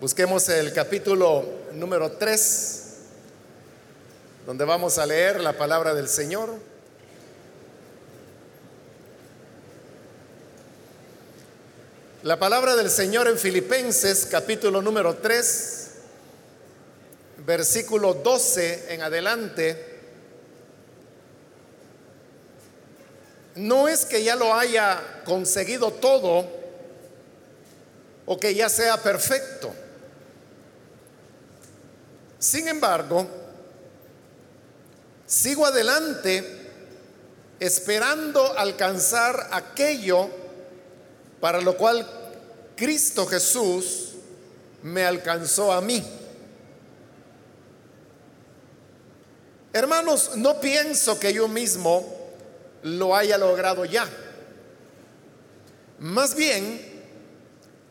Busquemos el capítulo número 3, donde vamos a leer la palabra del Señor. La palabra del Señor en Filipenses, capítulo número 3, versículo 12 en adelante. No es que ya lo haya conseguido todo o que ya sea perfecto. Sin embargo, sigo adelante esperando alcanzar aquello para lo cual Cristo Jesús me alcanzó a mí. Hermanos, no pienso que yo mismo lo haya logrado ya. Más bien,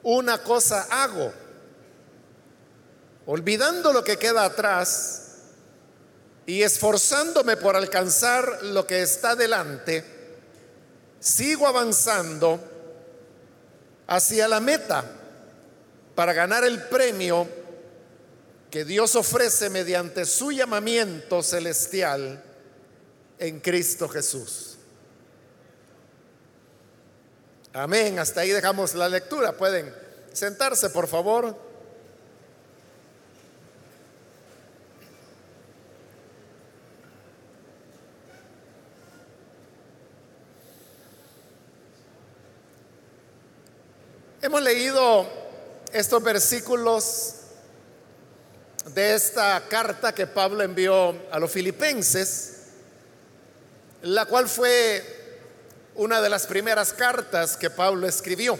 una cosa hago olvidando lo que queda atrás y esforzándome por alcanzar lo que está delante, sigo avanzando hacia la meta para ganar el premio que Dios ofrece mediante su llamamiento celestial en Cristo Jesús. Amén. Hasta ahí dejamos la lectura. Pueden sentarse, por favor. Hemos leído estos versículos de esta carta que Pablo envió a los filipenses, la cual fue una de las primeras cartas que Pablo escribió.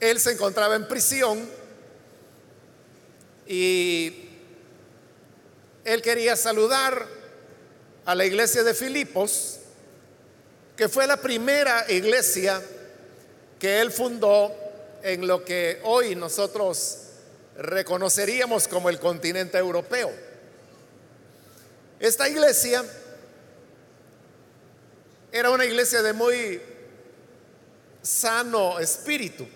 Él se encontraba en prisión y él quería saludar a la iglesia de Filipos que fue la primera iglesia que él fundó en lo que hoy nosotros reconoceríamos como el continente europeo. Esta iglesia era una iglesia de muy sano espíritu,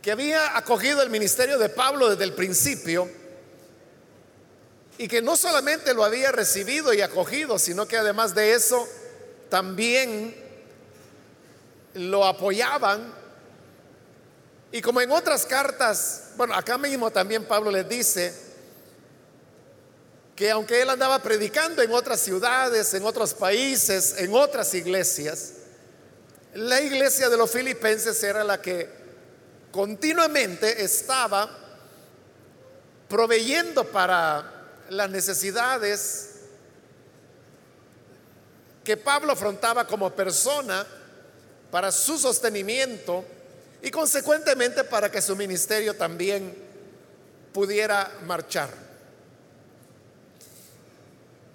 que había acogido el ministerio de Pablo desde el principio y que no solamente lo había recibido y acogido, sino que además de eso, también lo apoyaban. Y como en otras cartas, bueno, acá mismo también Pablo les dice que aunque él andaba predicando en otras ciudades, en otros países, en otras iglesias, la iglesia de los filipenses era la que continuamente estaba proveyendo para las necesidades que Pablo afrontaba como persona para su sostenimiento y consecuentemente para que su ministerio también pudiera marchar.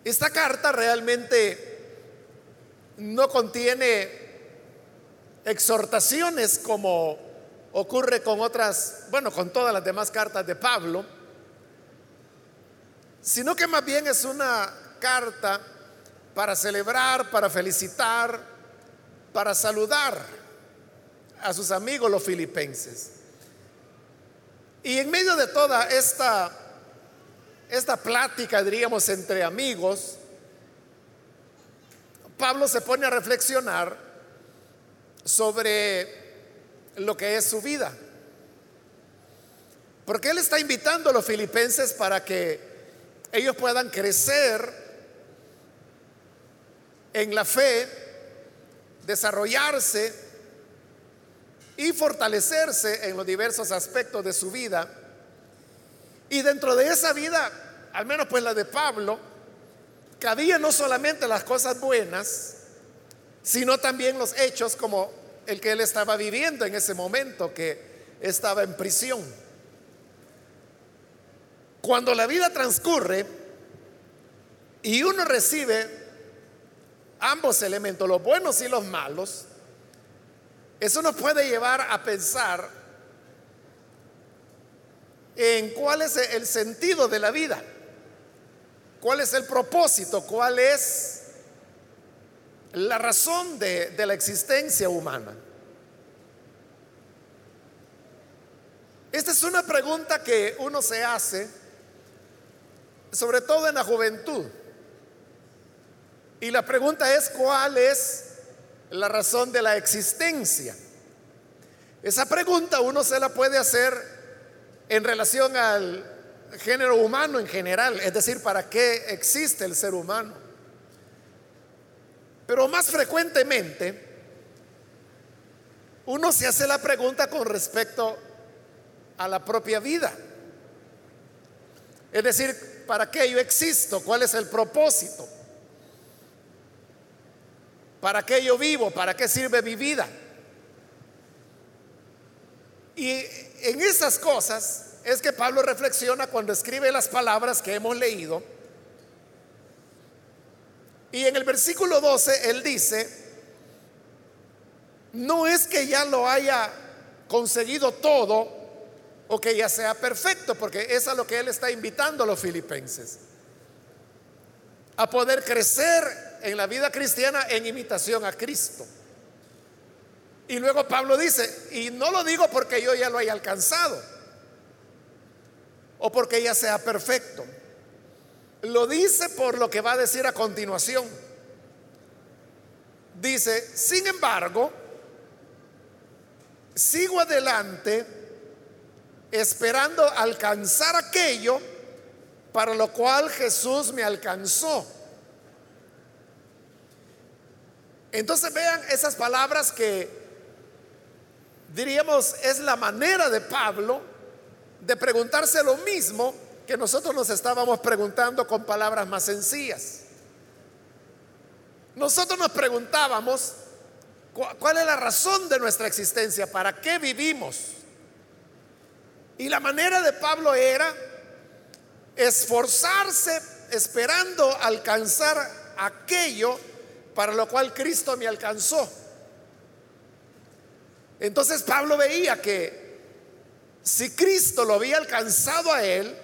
Esta carta realmente no contiene exhortaciones como ocurre con otras, bueno, con todas las demás cartas de Pablo, sino que más bien es una carta para celebrar, para felicitar, para saludar a sus amigos los filipenses. Y en medio de toda esta, esta plática, diríamos, entre amigos, Pablo se pone a reflexionar sobre lo que es su vida. Porque él está invitando a los filipenses para que ellos puedan crecer en la fe, desarrollarse y fortalecerse en los diversos aspectos de su vida. Y dentro de esa vida, al menos pues la de Pablo, cabía no solamente las cosas buenas, sino también los hechos como el que él estaba viviendo en ese momento, que estaba en prisión. Cuando la vida transcurre y uno recibe ambos elementos, los buenos y los malos, eso nos puede llevar a pensar en cuál es el sentido de la vida, cuál es el propósito, cuál es la razón de, la existencia humana. Esta es una pregunta que uno se hace, sobre todo en la juventud. Y la pregunta es, ¿cuál es la razón de la existencia? Esa pregunta uno se la puede hacer en relación al género humano en general, es decir, ¿para qué existe el ser humano? Pero más frecuentemente, uno se hace la pregunta con respecto a la propia vida. Es decir, ¿para qué yo existo? ¿Cuál es el propósito? ¿Para qué yo vivo? ¿Para qué sirve mi vida? Y en esas cosas es que Pablo reflexiona cuando escribe las palabras que hemos leído. Y en el versículo 12 él dice, no es que ya lo haya conseguido todo o que ya sea perfecto, porque es a lo que él está invitando a los filipenses, a poder crecer en la vida cristiana en imitación a Cristo. Y luego Pablo dice, y no lo digo porque yo ya lo haya alcanzado, o porque ella sea perfecto. Lo dice por lo que va a decir a continuación. Dice, sin embargo, sigo adelante esperando alcanzar aquello para lo cual Jesús me alcanzó. Entonces vean esas palabras que diríamos es la manera de Pablo de preguntarse lo mismo que nosotros nos estábamos preguntando con palabras más sencillas. Nosotros nos preguntábamos cuál es la razón de nuestra existencia, para qué vivimos. Y la manera de Pablo era esforzarse esperando alcanzar aquello para lo cual Cristo me alcanzó. Entonces Pablo veía que si Cristo lo había alcanzado a él,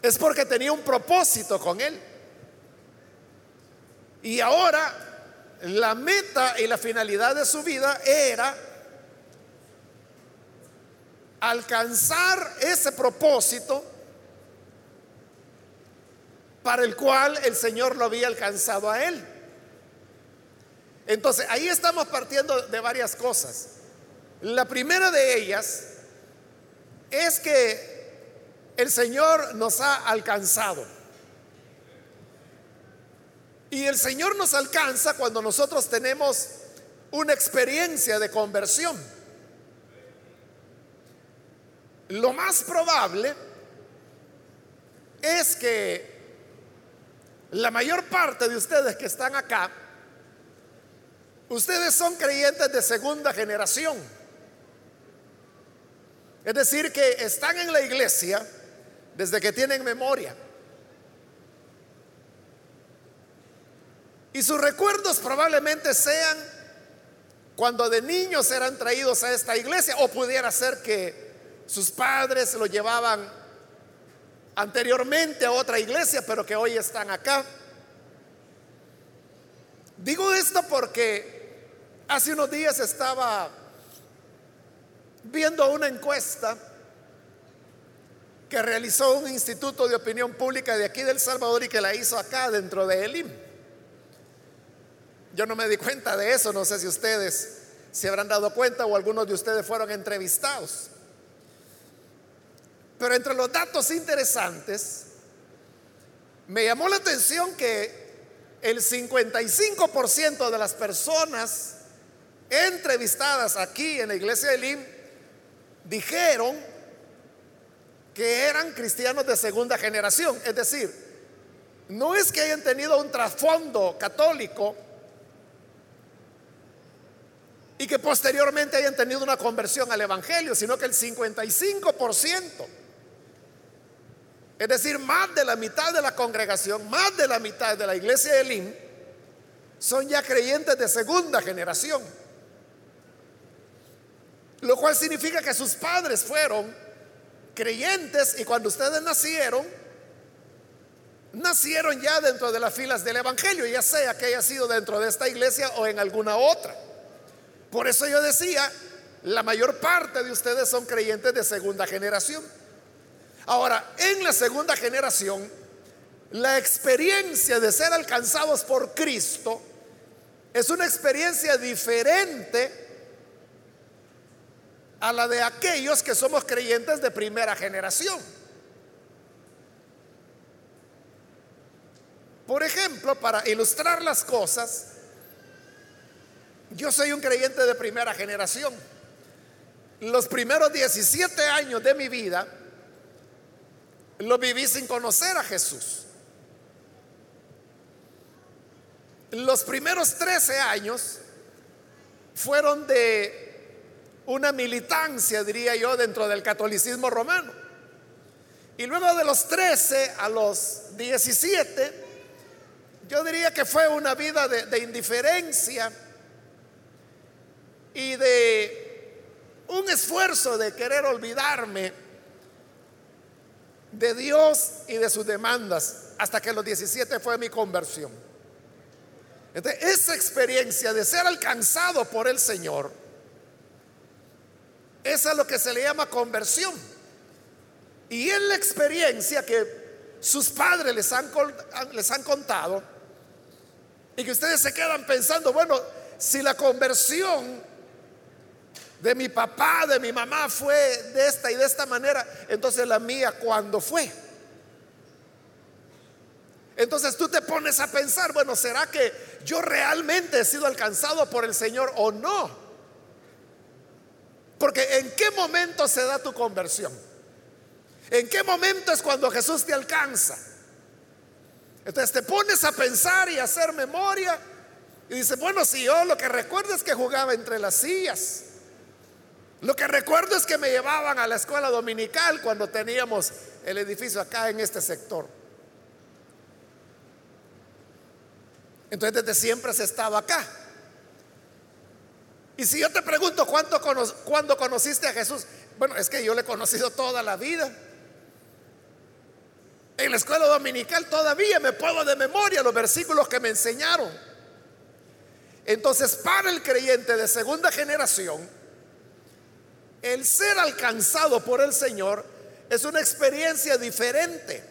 es porque tenía un propósito con él. Y ahora la meta y la finalidad de su vida era alcanzar ese propósito para el cual el Señor lo había alcanzado a él. Entonces, ahí estamos partiendo de varias cosas. La primera de ellas es que el Señor nos ha alcanzado. Y el Señor nos alcanza cuando nosotros tenemos una experiencia de conversión. Lo más probable es que la mayor parte de ustedes que están acá, ustedes son creyentes de segunda generación. Es decir, que están en la iglesia desde que tienen memoria. Y sus recuerdos probablemente sean cuando de niños eran traídos a esta iglesia o pudiera ser que sus padres lo llevaban anteriormente a otra iglesia, pero que hoy están acá. Digo esto porque hace unos días estaba viendo una encuesta que realizó un instituto de opinión pública de aquí del Salvador y que la hizo acá dentro de Elim. Yo no me di cuenta de eso, no sé si ustedes se habrán dado cuenta o algunos de ustedes fueron entrevistados. Pero entre los datos interesantes, me llamó la atención que el 55% de las personas entrevistadas aquí en la iglesia de Elim dijeron que eran cristianos de segunda generación. Es decir, no es que hayan tenido un trasfondo católico y que posteriormente hayan tenido una conversión al Evangelio, sino que el 55%, es decir, más de la mitad de la congregación, más de la mitad de la iglesia de Elim, son ya creyentes de segunda generación. Lo cual significa que sus padres fueron creyentes y cuando ustedes nacieron, nacieron ya dentro de las filas del Evangelio, ya sea que haya sido dentro de esta iglesia o en alguna otra. Por eso yo decía, la mayor parte de ustedes son creyentes de segunda generación. Ahora, en la segunda generación, la experiencia de ser alcanzados por Cristo es una experiencia diferente a la de aquellos que somos creyentes de primera generación. Por ejemplo, para ilustrar las cosas, yo soy un creyente de primera generación. Los primeros 17 años de mi vida lo viví sin conocer a Jesús. Los primeros 13 años fueron de una militancia, diría yo, dentro del catolicismo romano. Y luego de los 13 a los 17, yo diría que fue una vida de, indiferencia y de un esfuerzo de querer olvidarme de Dios y de sus demandas, hasta que los 17 fue mi conversión. Entonces, esa experiencia de ser alcanzado por el Señor, esa es lo que se le llama conversión. Y en la experiencia que sus padres les han, les han contado, y que ustedes se quedan pensando, bueno, si la conversión de mi papá, de mi mamá fue de esta y de esta manera, entonces la mía, ¿cuándo fue? Entonces tú te pones a pensar, bueno, ¿será que yo realmente he sido alcanzado por el Señor o no? Porque ¿en qué momento se da tu conversión? ¿En qué momento es cuando Jesús te alcanza? Entonces te pones a pensar y a hacer memoria y dices, bueno, si yo lo que recuerdo es que jugaba entre las sillas. Lo que recuerdo es que me llevaban a la escuela dominical cuando teníamos el edificio acá en este sector. Entonces desde siempre has estado acá. Y si yo te pregunto cuándo conociste a Jesús, bueno, es que yo le he conocido toda la vida. En la escuela dominical todavía me puedo de memoria los versículos que me enseñaron. Entonces, para el creyente de segunda generación, el ser alcanzado por el Señor es una experiencia diferente.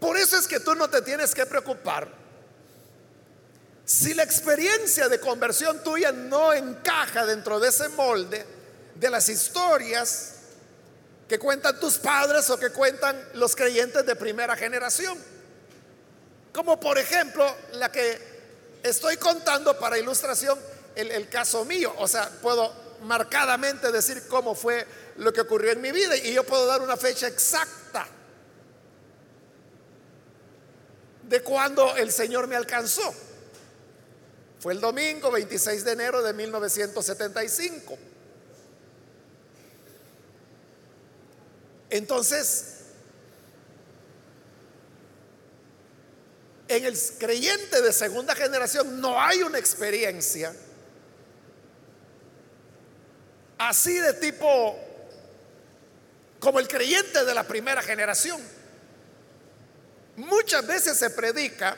Por eso es que tú no te tienes que preocupar si la experiencia de conversión tuya no encaja dentro de ese molde de las historias que cuentan tus padres o que cuentan los creyentes de primera generación. Como por ejemplo la que estoy contando para ilustración, el, caso mío. O sea, puedo marcadamente decir cómo fue lo que ocurrió en mi vida y yo puedo dar una fecha exacta de cuando el Señor me alcanzó. Fue el domingo 26 de enero de 1975. Entonces, en el creyente de segunda generación no hay una experiencia así de tipo como el creyente de la primera generación. Muchas veces se predica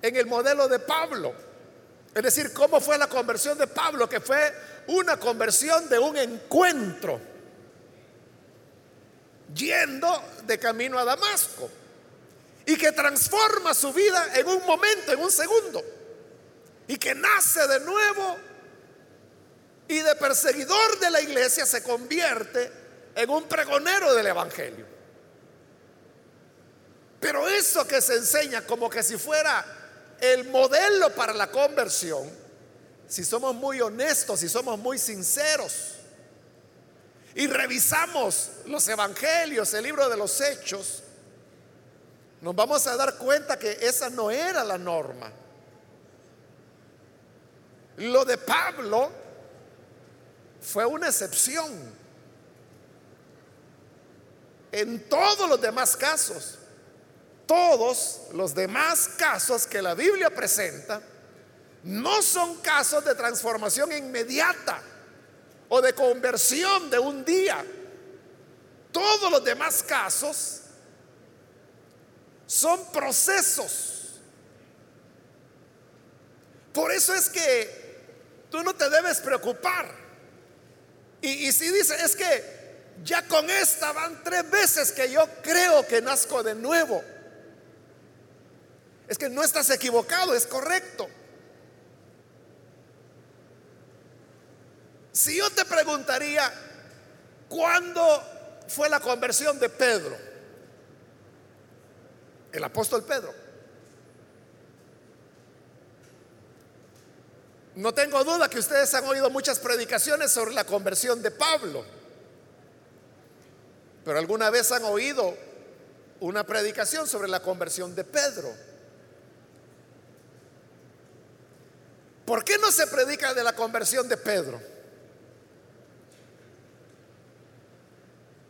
en el modelo de Pablo. Es decir, ¿cómo fue la conversión de Pablo? Que fue una conversión de un encuentro yendo de camino a Damasco y que transforma su vida en un momento, en un segundo, y que nace de nuevo y de perseguidor de la iglesia se convierte en un pregonero del Evangelio. Pero eso que se enseña como que si fuera el modelo para la conversión, si somos muy honestos, si somos muy sinceros y revisamos los evangelios, el libro de los hechos, nos vamos a dar cuenta que esa no era la norma. Lo de Pablo fue una excepción. En todos los demás casos, todos los demás casos que la Biblia presenta no son casos de transformación inmediata o de conversión de un día. Todos los demás casos son procesos. Por eso es que tú no te debes preocupar. Y, si dice, es que ya con esta van tres veces que yo creo que nazco de nuevo. Es que no estás equivocado, es correcto. Si yo te preguntaría, ¿cuándo fue la conversión de Pedro? El apóstol Pedro. No tengo duda que ustedes han oído muchas predicaciones sobre la conversión de Pablo. Pero alguna vez han oído una predicación sobre la conversión de Pedro. ¿Por qué no se predica de la conversión de Pedro?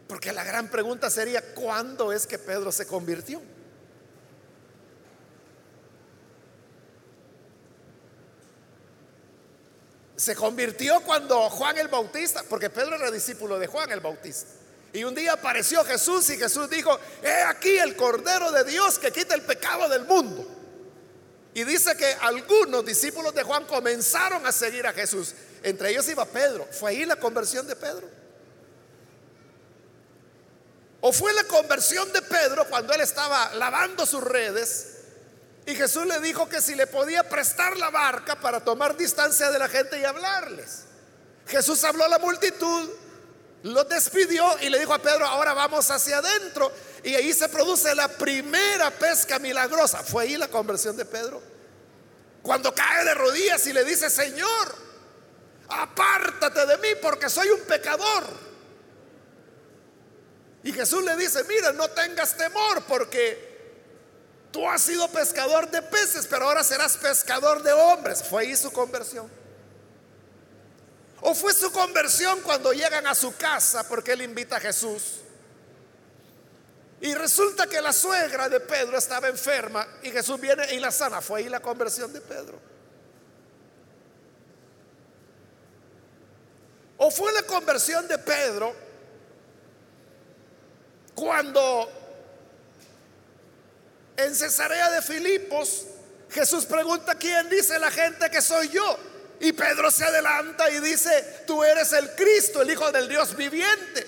Porque la gran pregunta sería, ¿cuándo es que Pedro se convirtió? Se convirtió cuando Juan el Bautista, porque Pedro era discípulo de Juan el Bautista. Y un día apareció Jesús y Jesús dijo, he aquí el Cordero de Dios que quita el pecado del mundo. Y dice que algunos discípulos de Juan comenzaron a seguir a Jesús. Entre ellos iba Pedro. ¿Fue ahí la conversión de Pedro? ¿O fue la conversión de Pedro cuando él estaba lavando sus redes y Jesús le dijo que si le podía prestar la barca para tomar distancia de la gente y hablarles? Jesús habló a la multitud lo despidió y le dijo a Pedro, ahora vamos hacia adentro. Y ahí se produce la primera pesca milagrosa. Fue ahí la conversión de Pedro. Cuando cae de rodillas y le dice, Señor, apártate de mí porque soy un pecador. Y Jesús le dice, mira, no tengas temor porque tú has sido pescador de peces, pero ahora serás pescador de hombres. Fue ahí su conversión. ¿O fue su conversión cuando llegan a su casa porque él invita a Jesús? Y resulta que la suegra de Pedro estaba enferma y Jesús viene y la sana. Fue ahí la conversión de Pedro. ¿O fue la conversión de Pedro cuando en Cesarea de Filipos Jesús pregunta, ¿quién dice la gente que soy yo? Y Pedro se adelanta y dice, tú eres el Cristo, el Hijo del Dios viviente.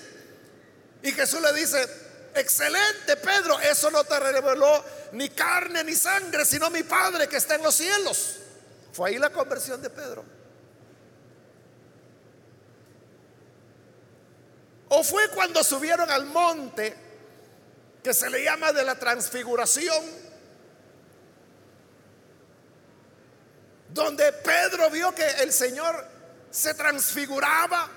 Y Jesús le dice, excelente Pedro, eso no te reveló ni carne ni sangre, sino mi Padre que está en los cielos. Fue ahí la conversión de Pedro. O fue cuando subieron al monte, que se le llama de la transfiguración donde Pedro vio que el Señor se transfiguraba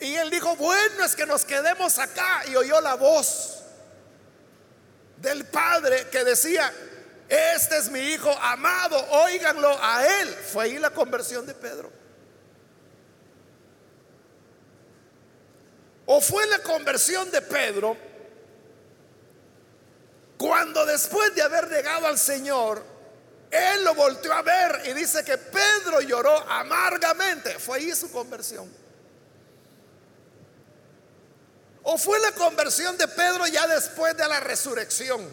y él dijo, bueno es que nos quedemos acá y oyó la voz del Padre que decía, este es mi Hijo amado, óiganlo a él. Fue ahí la conversión de Pedro. O fue la conversión de Pedro cuando después de haber llegado al Señor, él lo volteó a ver y dice que Pedro lloró amargamente. Fue ahí su conversión. ¿O fue la conversión de Pedro ya después de la resurrección?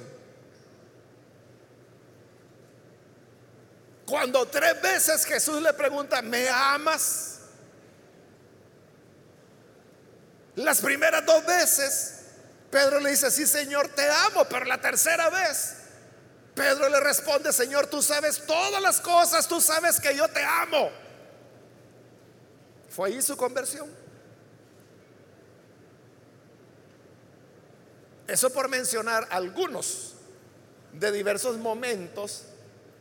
Cuando tres veces Jesús le pregunta, ¿me amas? Las primeras dos veces Pedro le dice, sí Señor, te amo, pero la tercera vez Pedro le responde, Señor, tú sabes todas las cosas, tú sabes que yo te amo. Fue ahí su conversión. Eso por mencionar algunos de diversos momentos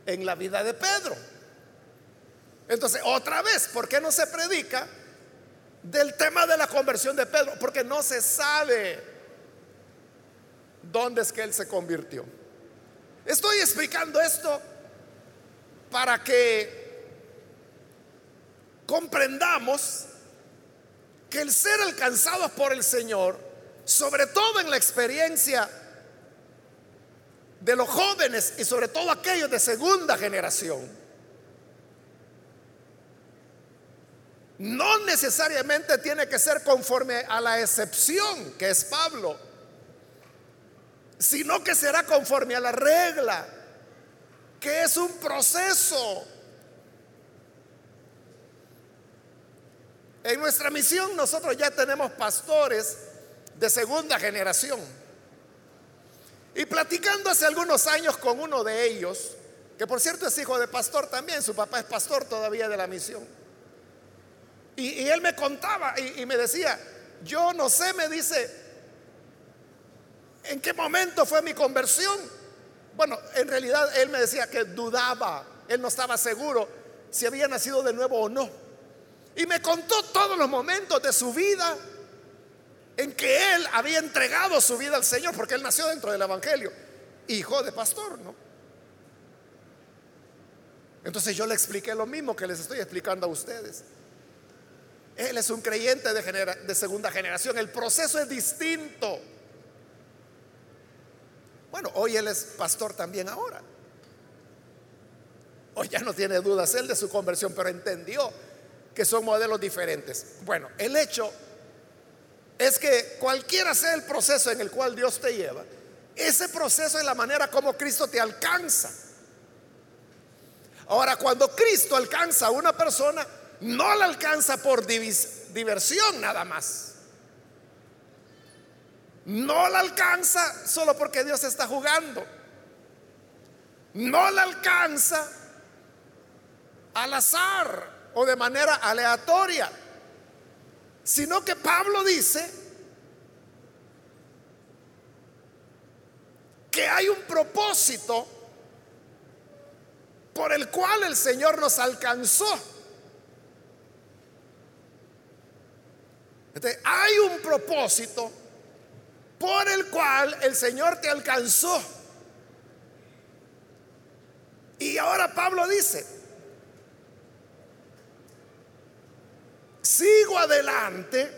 en la vida de Pedro. Entonces, otra vez, ¿por qué no se predica del tema de la conversión de Pedro? Porque no se sabe dónde es que él se convirtió. Estoy explicando esto para que comprendamos que el ser alcanzados por el Señor, sobre todo en la experiencia de los jóvenes y sobre todo aquellos de segunda generación, no necesariamente tiene que ser conforme a la excepción que es Pablo sino que será conforme a la regla, que es un proceso. En nuestra misión nosotros ya tenemos pastores de segunda generación. Y platicando hace algunos años con uno de ellos, que por cierto es hijo de pastor también, su papá es pastor todavía de la misión. Y, él me contaba y, me decía, yo no sé, me dice, ¿en qué momento fue mi conversión? Bueno, en realidad él me decía que dudaba, él no estaba seguro si había nacido de nuevo o no. Y me contó todos los momentos de su vida en que él había entregado su vida al Señor, porque él nació dentro del Evangelio, hijo de pastor, ¿no? Entonces yo le expliqué lo mismo que les estoy explicando a ustedes. Él es un creyente de, de segunda generación, el proceso es distinto. Bueno, hoy él es pastor también ahora. Hoy ya no tiene dudas él de su conversión, pero entendió que son modelos diferentes. Bueno, el hecho es que cualquiera sea el proceso en el cual Dios te lleva, ese proceso es la manera como Cristo te alcanza. Ahora, cuando Cristo alcanza a una persona, no la alcanza por diversión nada más. No la alcanza solo porque Dios está jugando. No la alcanza al azar o de manera aleatoria, sino que Pablo dice que hay un propósito por el cual el Señor nos alcanzó. hay un propósito por el cual el Señor te alcanzó. Y ahora Pablo dice, sigo adelante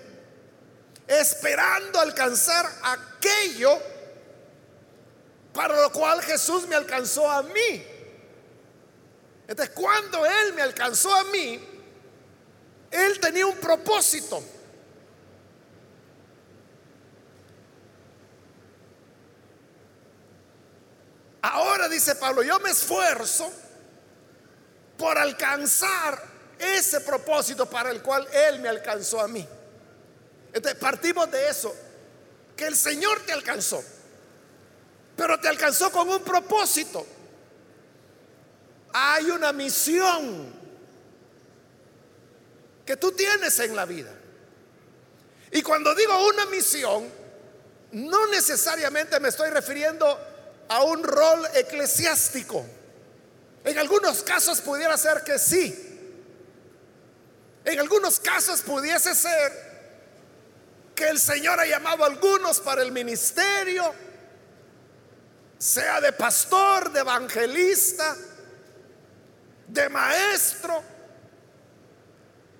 esperando alcanzar aquello para lo cual Jesús me alcanzó a mí. Entonces, cuando Él me alcanzó a mí, Él tenía un propósito. Ahora dice Pablo, yo me esfuerzo por alcanzar ese propósito para el cual Él me alcanzó a mí. Entonces partimos de eso, que el Señor te alcanzó, pero te alcanzó con un propósito. Hay una misión que tú tienes en la vida. Y cuando digo una misión, no necesariamente me estoy refiriendo a un rol eclesiástico. En algunos casos pudiera ser que sí. En algunos casos pudiese ser que el Señor ha llamado a algunos para el ministerio, sea de pastor, de evangelista, de maestro,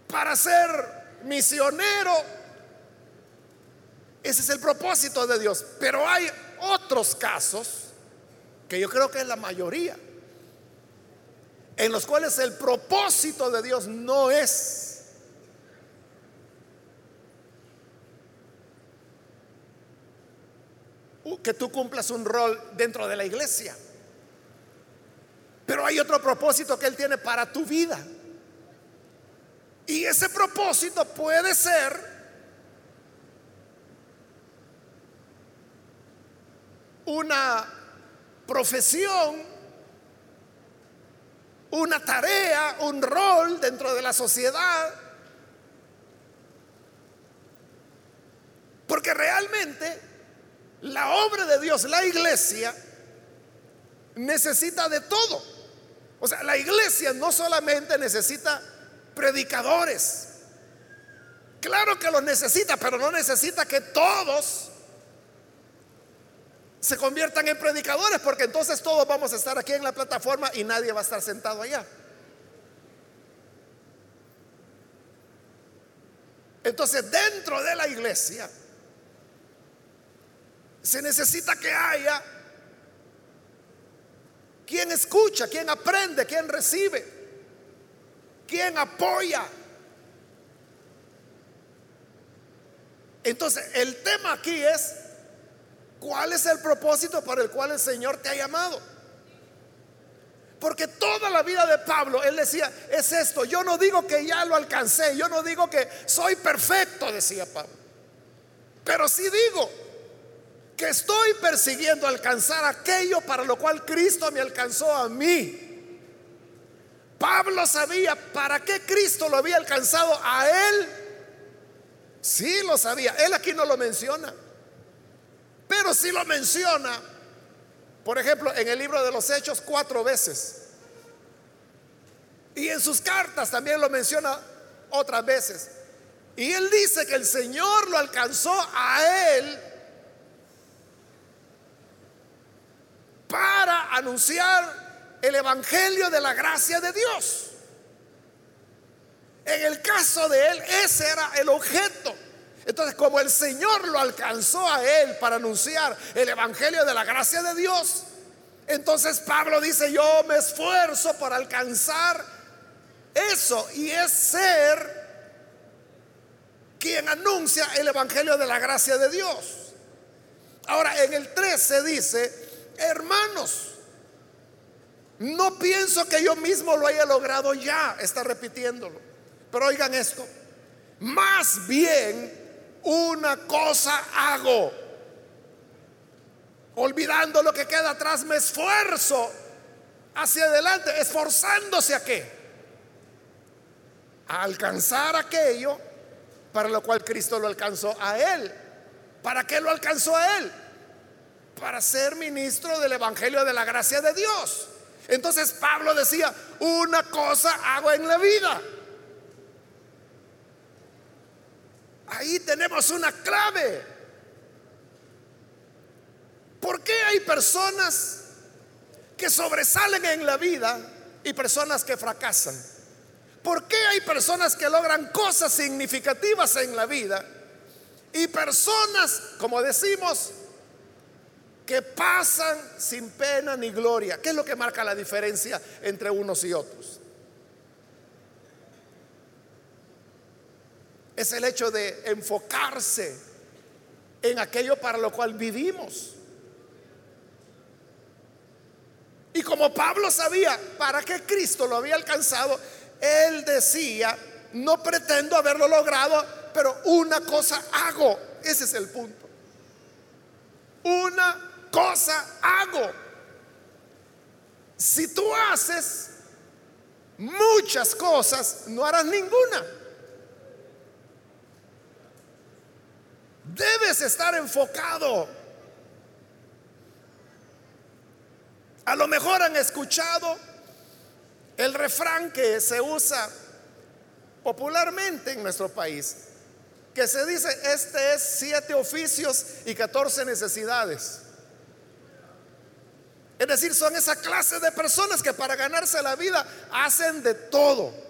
para ser misionero. Ese es el propósito de Dios. Pero hay otros casos que yo creo que es la mayoría, en los cuales el propósito de Dios no es que tú cumplas un rol dentro de la iglesia. Pero hay otro propósito que Él tiene para tu vida. Y ese propósito puede ser una profesión, una tarea, un rol dentro de la sociedad. Porque realmente la obra de Dios, la iglesia, necesita de todo. O sea, la iglesia no solamente necesita predicadores. Claro que los necesita, pero no necesita que todos se conviertan en predicadores, porque entonces todos vamos a estar aquí en la plataforma y nadie va a estar sentado allá. Entonces, dentro de la iglesia, se necesita que haya quien escucha, quien aprende, quien recibe, quien apoya. Entonces, el tema aquí es ¿Cuál es el propósito para el cual el Señor te ha llamado? Porque toda la vida de Pablo, él decía, es esto, yo no digo que ya lo alcancé, yo no digo que soy perfecto, decía Pablo. Pero sí digo que estoy persiguiendo alcanzar aquello para lo cual Cristo me alcanzó a mí. Pablo sabía para qué Cristo lo había alcanzado a él. Sí lo sabía. Él aquí no lo menciona. Pero sí lo menciona por ejemplo, en el libro de los Hechos cuatro veces. Y en sus cartas también lo menciona otras veces. Y él dice que el Señor lo alcanzó a él para anunciar el Evangelio de la gracia de Dios. En el caso de él, ese era el objeto. Entonces, como el Señor lo alcanzó a él para anunciar el Evangelio de la gracia de Dios, entonces Pablo dice, yo me esfuerzo para alcanzar eso y es ser quien anuncia el Evangelio de la gracia de Dios. Ahora, en el 13 dice, hermanos, no pienso que yo mismo lo haya logrado ya, está repitiéndolo. Pero oigan esto, más bien una cosa hago. Olvidando lo que queda atrás, me esfuerzo hacia adelante, esforzándose a qué? A alcanzar aquello para lo cual Cristo lo alcanzó a él. ¿Para qué lo alcanzó a él? Para ser ministro del Evangelio de la gracia de Dios. Entonces Pablo decía, una cosa hago en la vida Ahí tenemos una clave. ¿Por qué hay personas que sobresalen en la vida y personas que fracasan? ¿Por qué hay personas que logran cosas significativas en la vida y personas, como decimos, que pasan sin pena ni gloria? ¿Qué es lo que marca la diferencia entre unos y otros? Es el hecho de enfocarse en aquello para lo cual vivimos. Y como Pablo sabía para qué Cristo lo había alcanzado, él decía, no pretendo haberlo logrado, pero una cosa hago. Ese es el punto. Una cosa hago. Si tú haces muchas cosas, no harás ninguna. Debes estar enfocado. A lo mejor han escuchado el refrán que se usa popularmente en nuestro país, que se dice, este es siete oficios y catorce necesidades. Es decir, son esa clase de personas que para ganarse la vida hacen de todo.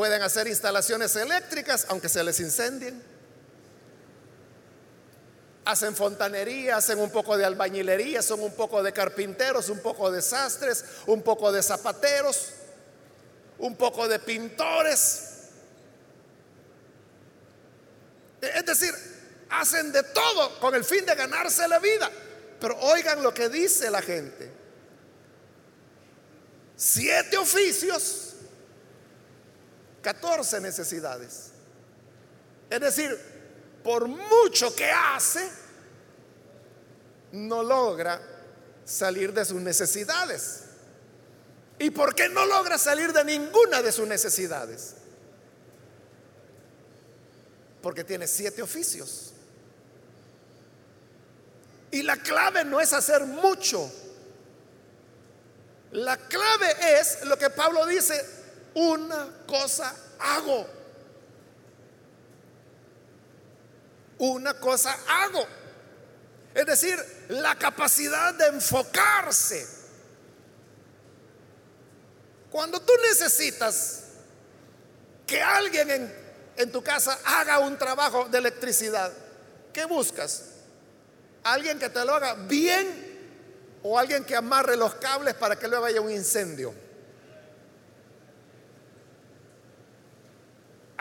Pueden hacer instalaciones eléctricas aunque se les incendien. Hacen fontanería, hacen un poco de albañilería, son un poco de carpinteros, un poco de sastres, un poco de zapateros, un poco de pintores. Es decir, hacen de todo con el fin de ganarse la vida. Pero oigan lo que dice la gente. Siete oficios 14 necesidades. Es decir, por mucho que hace, no logra salir de sus necesidades. ¿Y por qué no logra salir de ninguna de sus necesidades? Porque tiene siete oficios. Y la clave no es hacer mucho. La clave es lo que Pablo dice, una cosa hago. Una cosa hago. Es decir, la capacidad de enfocarse. Cuando tú necesitas que alguien en, tu casa haga un trabajo de electricidad, ¿qué buscas? ¿Alguien que te lo haga bien o alguien que amarre los cables para que luego haya un incendio?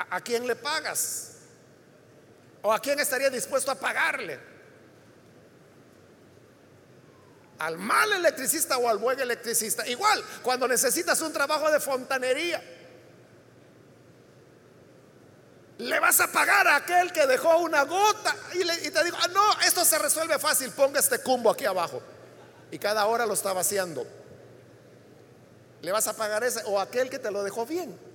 ¿A, quién le pagas? ¿O a quién estaría dispuesto a pagarle? al mal electricista o al buen electricista. Igual, cuando necesitas un trabajo de fontanería, le vas a pagar a aquel que dejó una gota y, te digo, ah, no, esto se resuelve fácil, ponga este cumbo aquí abajo. Y cada hora lo está vaciando. Le vas a pagar ese o aquel que te lo dejó bien.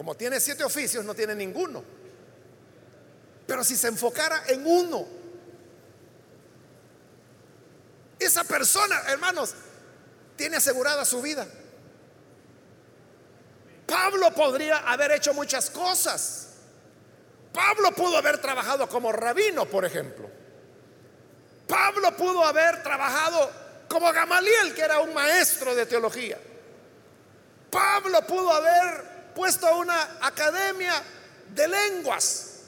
Como tiene siete oficios, no tiene ninguno. Pero si se enfocara en uno, esa persona, hermanos, tiene asegurada su vida. Pablo podría haber hecho muchas cosas. Pablo pudo haber trabajado como rabino, por ejemplo. Pablo pudo haber trabajado como Gamaliel, que era un maestro de teología. Pablo pudo haber puesto una academia de lenguas.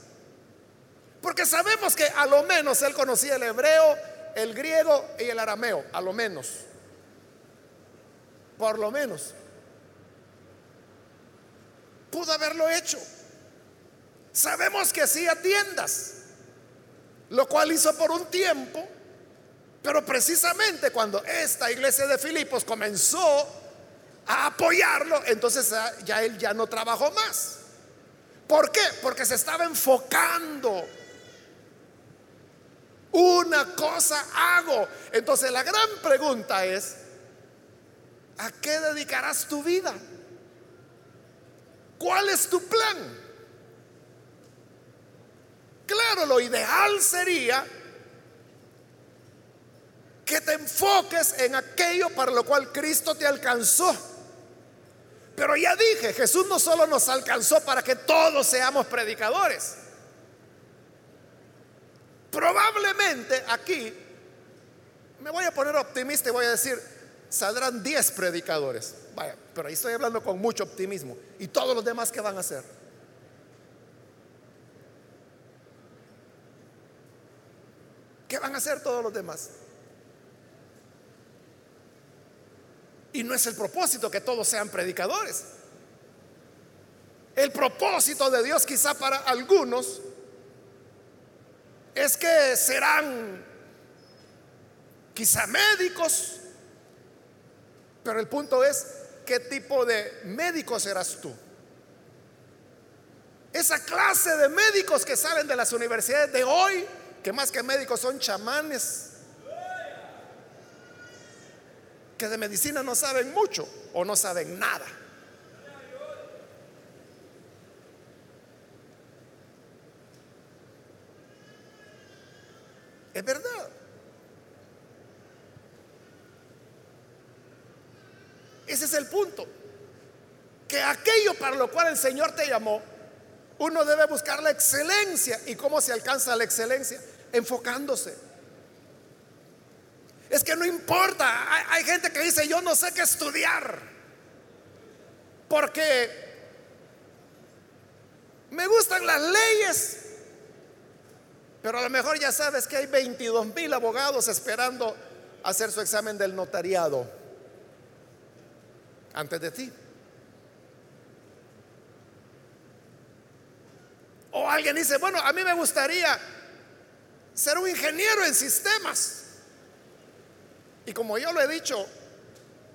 Porque sabemos que a lo menos él conocía el hebreo, el griego y el arameo, a lo menos. Por lo menos. Pudo haberlo hecho. Sabemos que hacía tiendas, lo cual hizo por un tiempo, pero precisamente cuando esta iglesia de Filipos comenzó a apoyarlo, entonces ya él ya no trabajó más. ¿Por qué? Porque se estaba enfocando una cosa hago. Entonces la gran pregunta es, ¿a qué dedicarás tu vida? ¿Cuál es tu plan? Claro, lo ideal sería que te enfoques en aquello para lo cual Cristo te alcanzó. Pero ya dije, Jesús no solo nos alcanzó para que todos seamos predicadores. Probablemente aquí, me voy a poner optimista y voy a decir, saldrán 10 predicadores. Vaya, pero ahí estoy hablando con mucho optimismo. ¿Y todos los demás qué van a hacer? ¿Qué van a hacer todos los demás? Y no es el propósito que todos sean predicadores. El propósito de Dios quizá para algunos es que serán quizá médicos, pero el punto es, ¿qué tipo de médico serás tú? Esa clase de médicos que salen de las universidades de hoy, que más que médicos son chamanes, que de medicina no saben mucho o no saben nada. Es verdad. Ese es el punto. Que aquello para lo cual el Señor te llamó, uno debe buscar la excelencia. ¿Y cómo se alcanza la excelencia? Enfocándose. Es que no importa. Hay, hay gente que dice, yo no sé qué estudiar. Porque me gustan las leyes, pero a lo mejor ya sabes que hay 22 mil abogados esperando hacer su examen del notariado antes de ti. O alguien dice, bueno, a mí me gustaría ser un ingeniero en sistemas. Y como yo lo he dicho,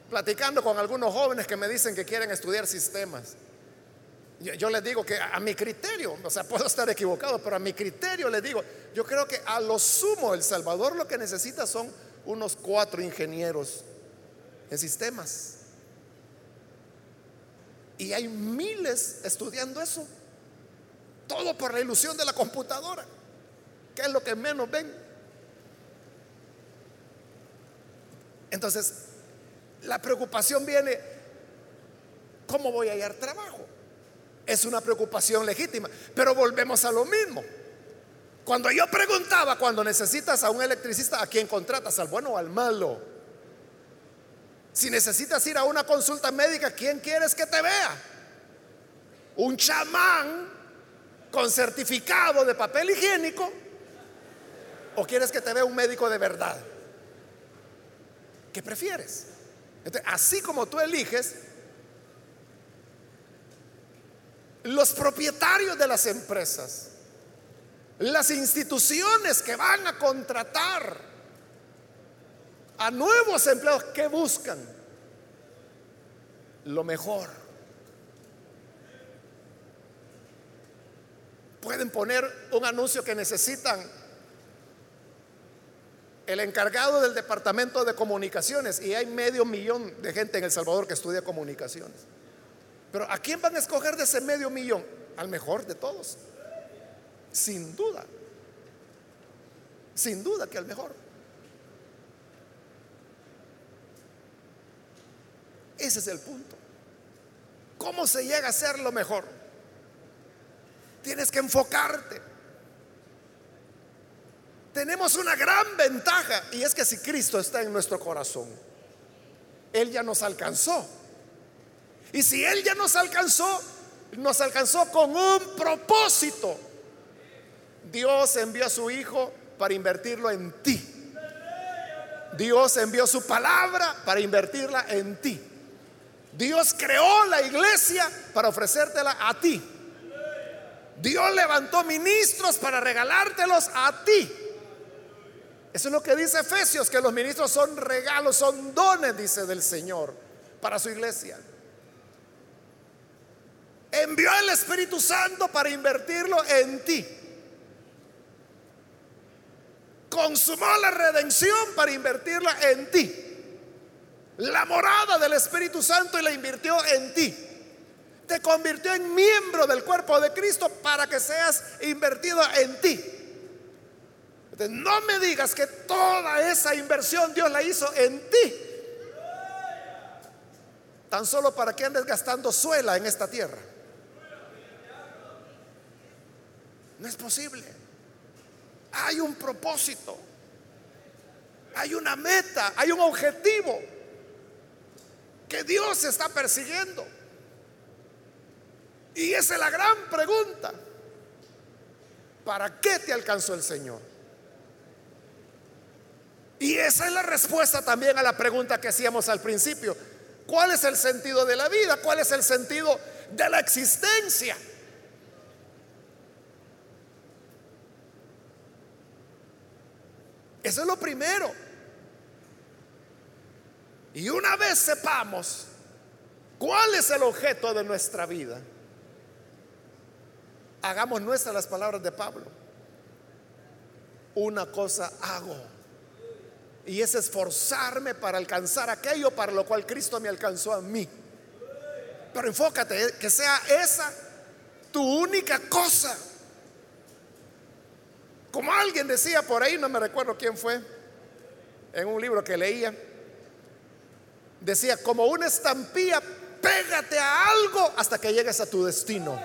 platicando con algunos jóvenes que me dicen que quieren estudiar sistemas, yo, les digo que a, mi criterio, o sea, puedo estar equivocado, pero a mi criterio les digo, yo creo que a lo sumo El Salvador lo que necesita son unos cuatro ingenieros en sistemas. Y hay miles estudiando eso. Todo por la ilusión de la computadora, que es lo que menos ven. Entonces, la preocupación viene, ¿cómo voy a hallar trabajo? es una preocupación legítima. Pero volvemos a lo mismo. Cuando yo preguntaba, cuando necesitas a un electricista, ¿a quién contratas? ¿Al bueno o al malo? Si necesitas ir a una consulta médica, ¿quién quieres que te vea? ¿Un chamán con certificado de papel higiénico? ¿O quieres que te vea un médico de verdad? ¿Qué prefieres? así como tú eliges, los propietarios de las empresas las instituciones que van a contratar a nuevos empleados que buscan lo mejor. Pueden poner un anuncio que necesitan el encargado del departamento de comunicaciones y hay medio millón de gente en El Salvador que estudia comunicaciones. Pero ¿a quién van a escoger de ese medio millón? Al mejor de todos. Sin duda. Sin duda que al mejor. Ese es el punto. ¿Cómo se llega a ser lo mejor? Tienes que enfocarte. Tenemos una gran ventaja y es que si Cristo está en nuestro corazón, Él ya nos alcanzó. Y si Él ya nos alcanzó, nos alcanzó con un propósito. Dios envió a su Hijo para invertirlo en ti. Dios envió su palabra para invertirla en ti. Dios creó la iglesia para ofrecértela a ti. Dios levantó ministros para regalártelos a ti. Eso es lo que dice Efesios, que los ministros son regalos, son dones, dice del Señor, para su iglesia. Envió el Espíritu Santo para invertirlo en ti. Consumó la redención para invertirla en ti la morada del Espíritu Santo y la invirtió en ti. Te convirtió en miembro del cuerpo de Cristo para que seas invertido en ti. No me digas que toda esa inversión Dios la hizo en ti. Tan solo para que andes gastando suela en esta tierra. No es posible. Hay un propósito. Hay una meta. Hay un objetivo que Dios está persiguiendo. Y esa es la gran pregunta. ¿Para qué te alcanzó el Señor? Y esa es la respuesta también a la pregunta que hacíamos al principio. ¿Cuál es el sentido de la vida? ¿Cuál es el sentido de la existencia? Eso es lo primero. Y una vez sepamos cuál es el objeto de nuestra vida, hagamos nuestras las palabras de Pablo. Una cosa hago. Y es esforzarme para alcanzar aquello para lo cual Cristo me alcanzó a mí. Pero enfócate, eh, que sea esa tu única cosa. Como alguien decía por ahí, no me recuerdo quién fue, en un libro que leía, Decía, como una estampilla, pégate a algo hasta que llegues a tu destino.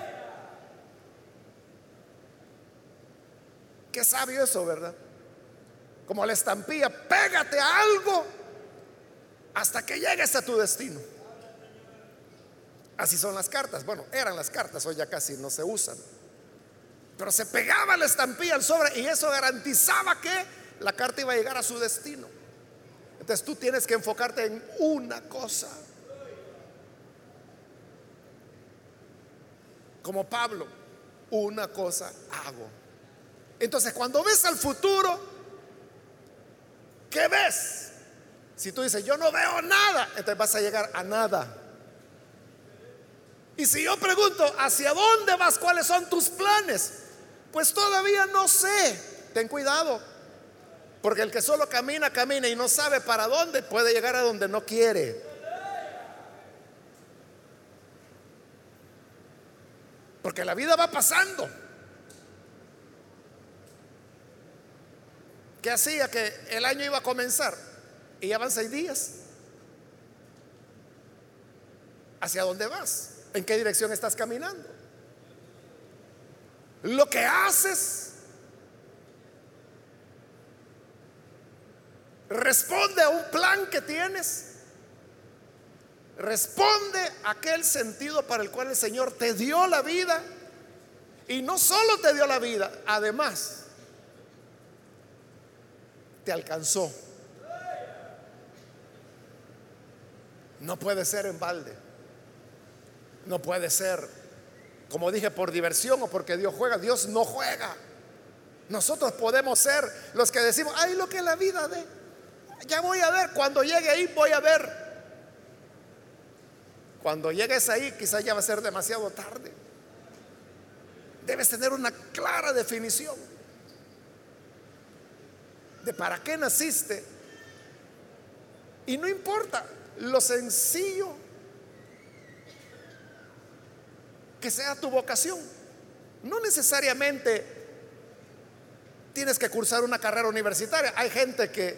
Qué sabio eso, ¿verdad? Como la estampilla, pégate a algo hasta que llegues a tu destino. Así son las cartas. Bueno, eran las cartas, hoy ya casi no se usan. Pero se pegaba la estampilla al sobre y eso garantizaba que la carta iba a llegar a su destino. Entonces tú tienes que enfocarte en una cosa. Como Pablo, una cosa hago. Entonces cuando ves al futuro, ¿qué ves? Si tú dices, yo no veo nada, entonces vas a llegar a nada. Y si yo pregunto, ¿hacia dónde vas? ¿Cuáles son tus planes? Pues todavía no sé. Ten cuidado. Porque el que solo camina, camina y no sabe para dónde, puede llegar a donde no quiere. Porque la vida va pasando. ¿Qué hacía que el año iba a comenzar? Y ya van seis días. ¿Hacia dónde vas? ¿En qué dirección estás caminando? Lo que haces Responde a un plan que tienes. Responde a aquel sentido para el cual el Señor te dio la vida. Y no solo te dio la vida, además te alcanzó. No puede ser en balde. No puede ser, como dije, por diversión o porque Dios juega. Dios no juega. Nosotros podemos ser los que decimos, ay, lo que la vida de, ya voy a ver, cuando llegue ahí voy a ver. Cuando llegues ahí quizás ya va a ser demasiado tarde. Debes tener una clara definición de para qué naciste. Y no importa lo sencillo que sea tu vocación. No necesariamente tienes que cursar una carrera universitaria. Hay gente que,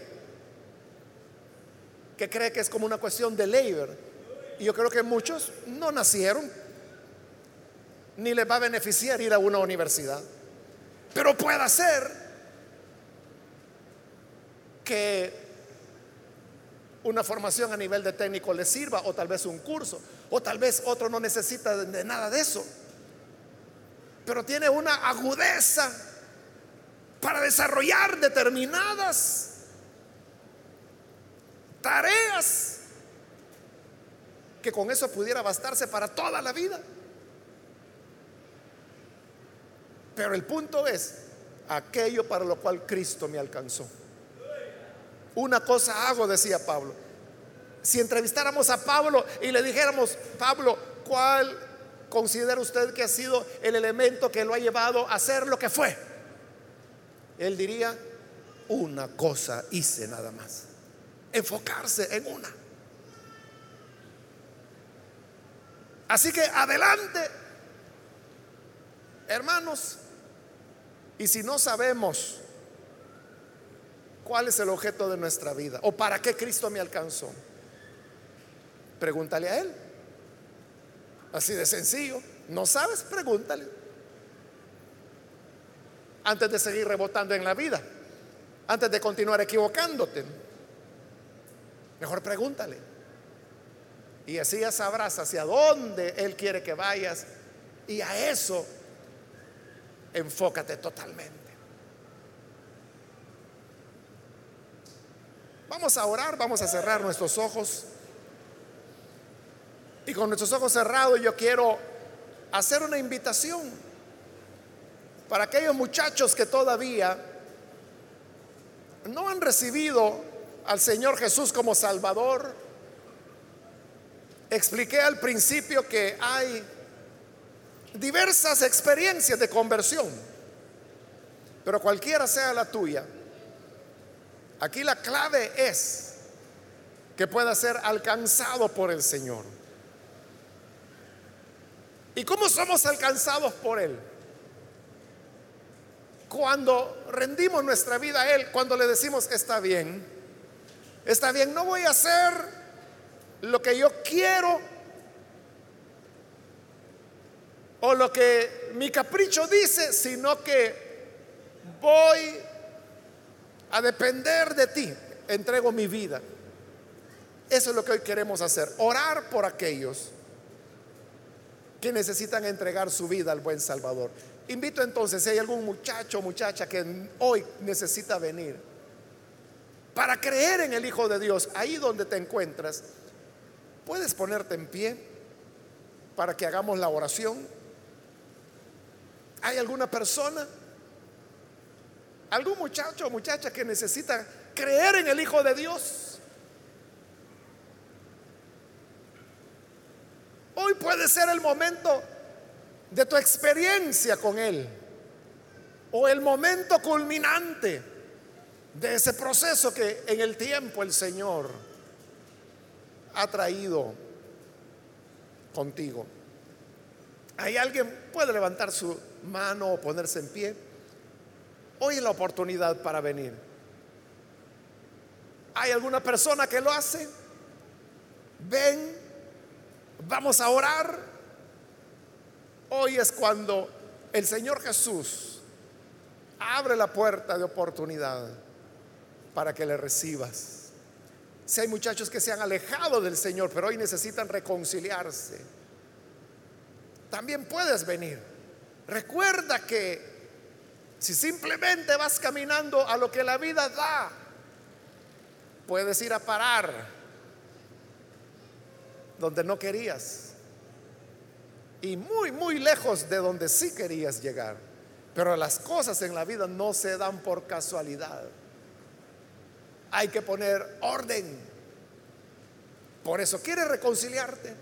que cree que es como una cuestión de labor. Y yo creo que muchos no nacieron, ni les va a beneficiar ir a una universidad. Pero puede ser que una formación a nivel de técnico les sirva, o tal vez un curso, o tal vez otro no necesita de nada de eso. Pero tiene una agudeza para desarrollar determinadas tareas que con eso pudiera bastarse para toda la vida. Pero el punto es aquello para lo cual Cristo me alcanzó. Una cosa hago, decía Pablo. Si entrevistáramos a Pablo y le dijéramos, Pablo, ¿cuál considera usted que ha sido el elemento que lo ha llevado a ser lo que fue? Él diría, una cosa hice nada más. Enfocarse en una. Así que adelante, hermanos. Y si no sabemos cuál es el objeto de nuestra vida o para qué Cristo me alcanzó, pregúntale a Él. Así de sencillo. ¿No sabes? Pregúntale antes de seguir rebotando en la vida, antes de continuar equivocándote. Mejor pregúntale. Y así ya sabrás hacia dónde Él quiere que vayas. Y a eso enfócate totalmente. Vamos a orar, vamos a cerrar nuestros ojos. Y con nuestros ojos cerrados yo quiero hacer una invitación para aquellos muchachos que todavía no han recibido al Señor Jesús como Salvador. Expliqué al principio que hay diversas experiencias de conversión, pero cualquiera sea la tuya, aquí la clave es que pueda ser alcanzado por el Señor. ¿Y cómo somos alcanzados por Él? Cuando rendimos nuestra vida a Él, cuando le decimos, está bien, está bien, no voy a hacer lo que yo quiero o lo que mi capricho dice, sino que voy a depender de ti, entrego mi vida. Eso es lo que hoy queremos hacer, orar por aquellos que necesitan entregar su vida al buen Salvador. Invito entonces, si hay algún muchacho o muchacha que hoy necesita venir para creer en el Hijo de Dios, ahí donde te encuentras, puedes ponerte en pie para que hagamos la oración. ¿Hay alguna persona? ¿Algún muchacho o muchacha que necesita creer en el Hijo de Dios? Hoy puede ser el momento de tu experiencia con Él o el momento culminante de ese proceso que en el tiempo el Señor ha traído contigo. ¿Hay alguien puede levantar su mano o ponerse en pie? Hoy es la oportunidad para venir. ¿Hay alguna persona que lo hace? Ven, vamos a orar. Hoy es cuando el Señor Jesús abre la puerta de oportunidad para que le recibas. Si hay muchachos que se han alejado del Señor, pero hoy necesitan reconciliarse, también puedes venir. Recuerda que si simplemente vas caminando a lo que la vida da, puedes ir a parar donde no querías y muy, muy lejos de donde sí querías llegar. Pero las cosas en la vida no se dan por casualidad. Hay que poner orden. Por eso, ¿quieres reconciliarte?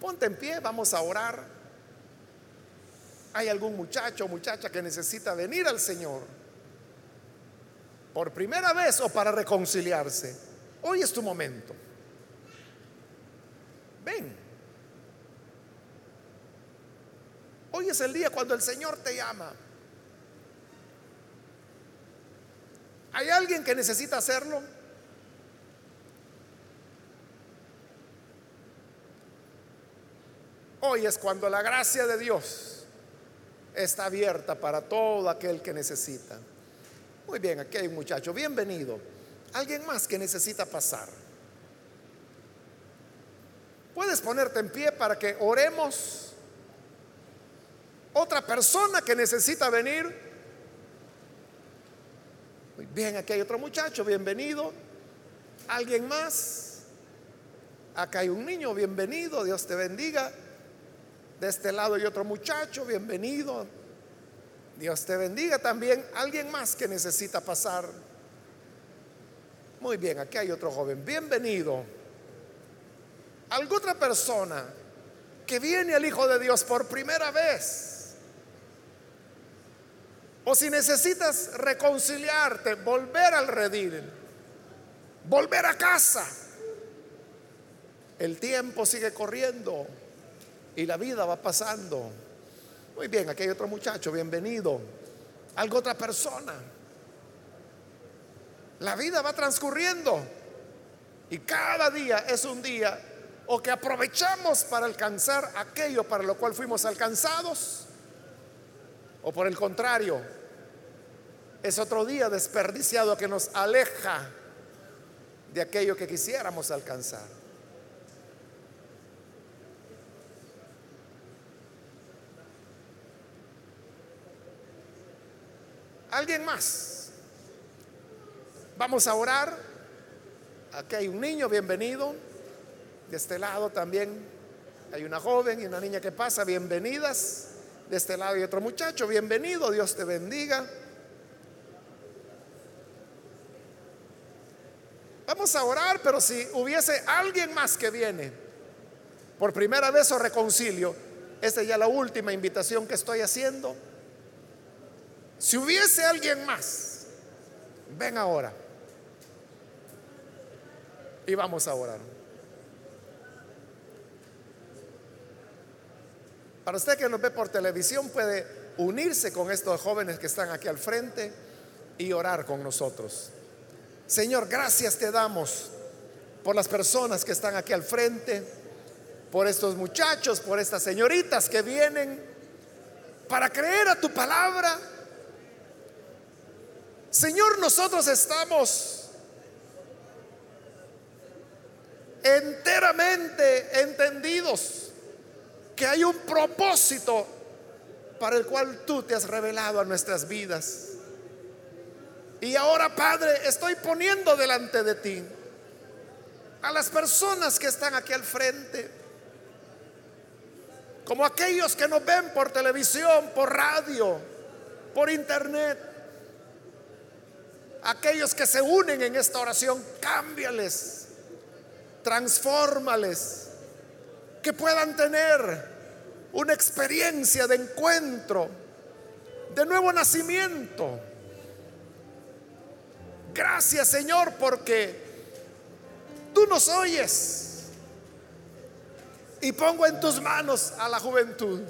Ponte en pie, vamos a orar. ¿Hay algún muchacho o muchacha que necesita venir al Señor? Por primera vez o para reconciliarse. Hoy es tu momento. Ven. Hoy es el día cuando el Señor te llama. ¿Hay alguien que necesita hacerlo? Hoy es cuando la gracia de Dios está abierta para todo aquel que necesita. Muy bien, aquí hay un muchacho. Bienvenido. Alguien más que necesita pasar. Puedes ponerte en pie para que oremos. Otra persona que necesita venir. Muy bien, aquí hay otro muchacho. Bienvenido. ¿Alguien más? Acá hay un niño. Bienvenido. Dios te bendiga. De este lado hay otro muchacho, bienvenido. Dios te bendiga también. Alguien más que necesita pasar. Muy bien, aquí hay otro joven. Bienvenido. ¿Alguna otra persona que viene al Hijo de Dios por primera vez? O si necesitas reconciliarte, volver al redil, volver a casa. El tiempo sigue corriendo y la vida va pasando. Muy bien, aquí hay otro muchacho, bienvenido. Algo otra persona. La vida va transcurriendo y cada día es un día o que aprovechamos para alcanzar aquello para lo cual fuimos alcanzados o por el contrario, es otro día desperdiciado que nos aleja de aquello que quisiéramos alcanzar. ¿Alguien más? Vamos a orar. Aquí hay un niño, bienvenido. De este lado también hay una joven y una niña que pasa, bienvenidas. De este lado hay otro muchacho, bienvenido, Dios te bendiga. Vamos a orar, pero si hubiese alguien más que viene por primera vez o reconcilio, esta es ya la última invitación que estoy haciendo. Si hubiese alguien más, ven ahora. Y vamos a orar. Para usted que nos ve por televisión puede unirse con estos jóvenes que están aquí al frente y orar con nosotros. Señor, gracias te damos por las personas que están aquí al frente, por estos muchachos, por estas señoritas que vienen para creer a tu palabra Señor, nosotros estamos enteramente entendidos que hay un propósito para el cual tú te has revelado a nuestras vidas. Y ahora, Padre, estoy poniendo delante de ti a las personas que están aquí al frente, como aquellos que nos ven por televisión, por radio, por internet aquellos que se unen en esta oración, cámbiales, transfórmales, que puedan tener una experiencia de encuentro, de nuevo nacimiento. Gracias Señor porque tú nos oyes y pongo en tus manos a la juventud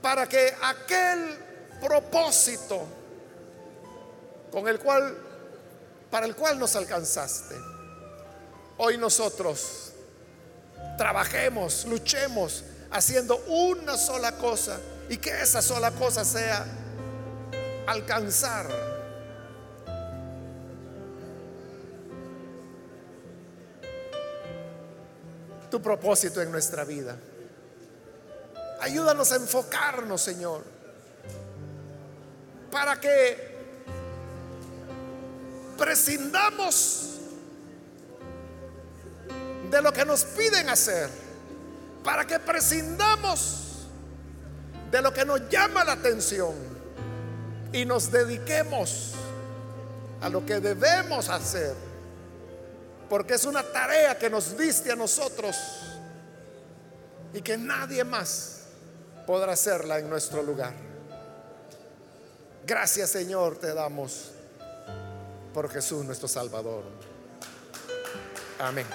para que aquel propósito con el cual para el cual nos alcanzaste. Hoy nosotros trabajemos, luchemos haciendo una sola cosa y que esa sola cosa sea alcanzar tu propósito en nuestra vida. Ayúdanos a enfocarnos, Señor para que prescindamos de lo que nos piden hacer, para que prescindamos de lo que nos llama la atención y nos dediquemos a lo que debemos hacer, porque es una tarea que nos diste a nosotros y que nadie más podrá hacerla en nuestro lugar. Gracias Señor te damos por Jesús nuestro Salvador. Amén.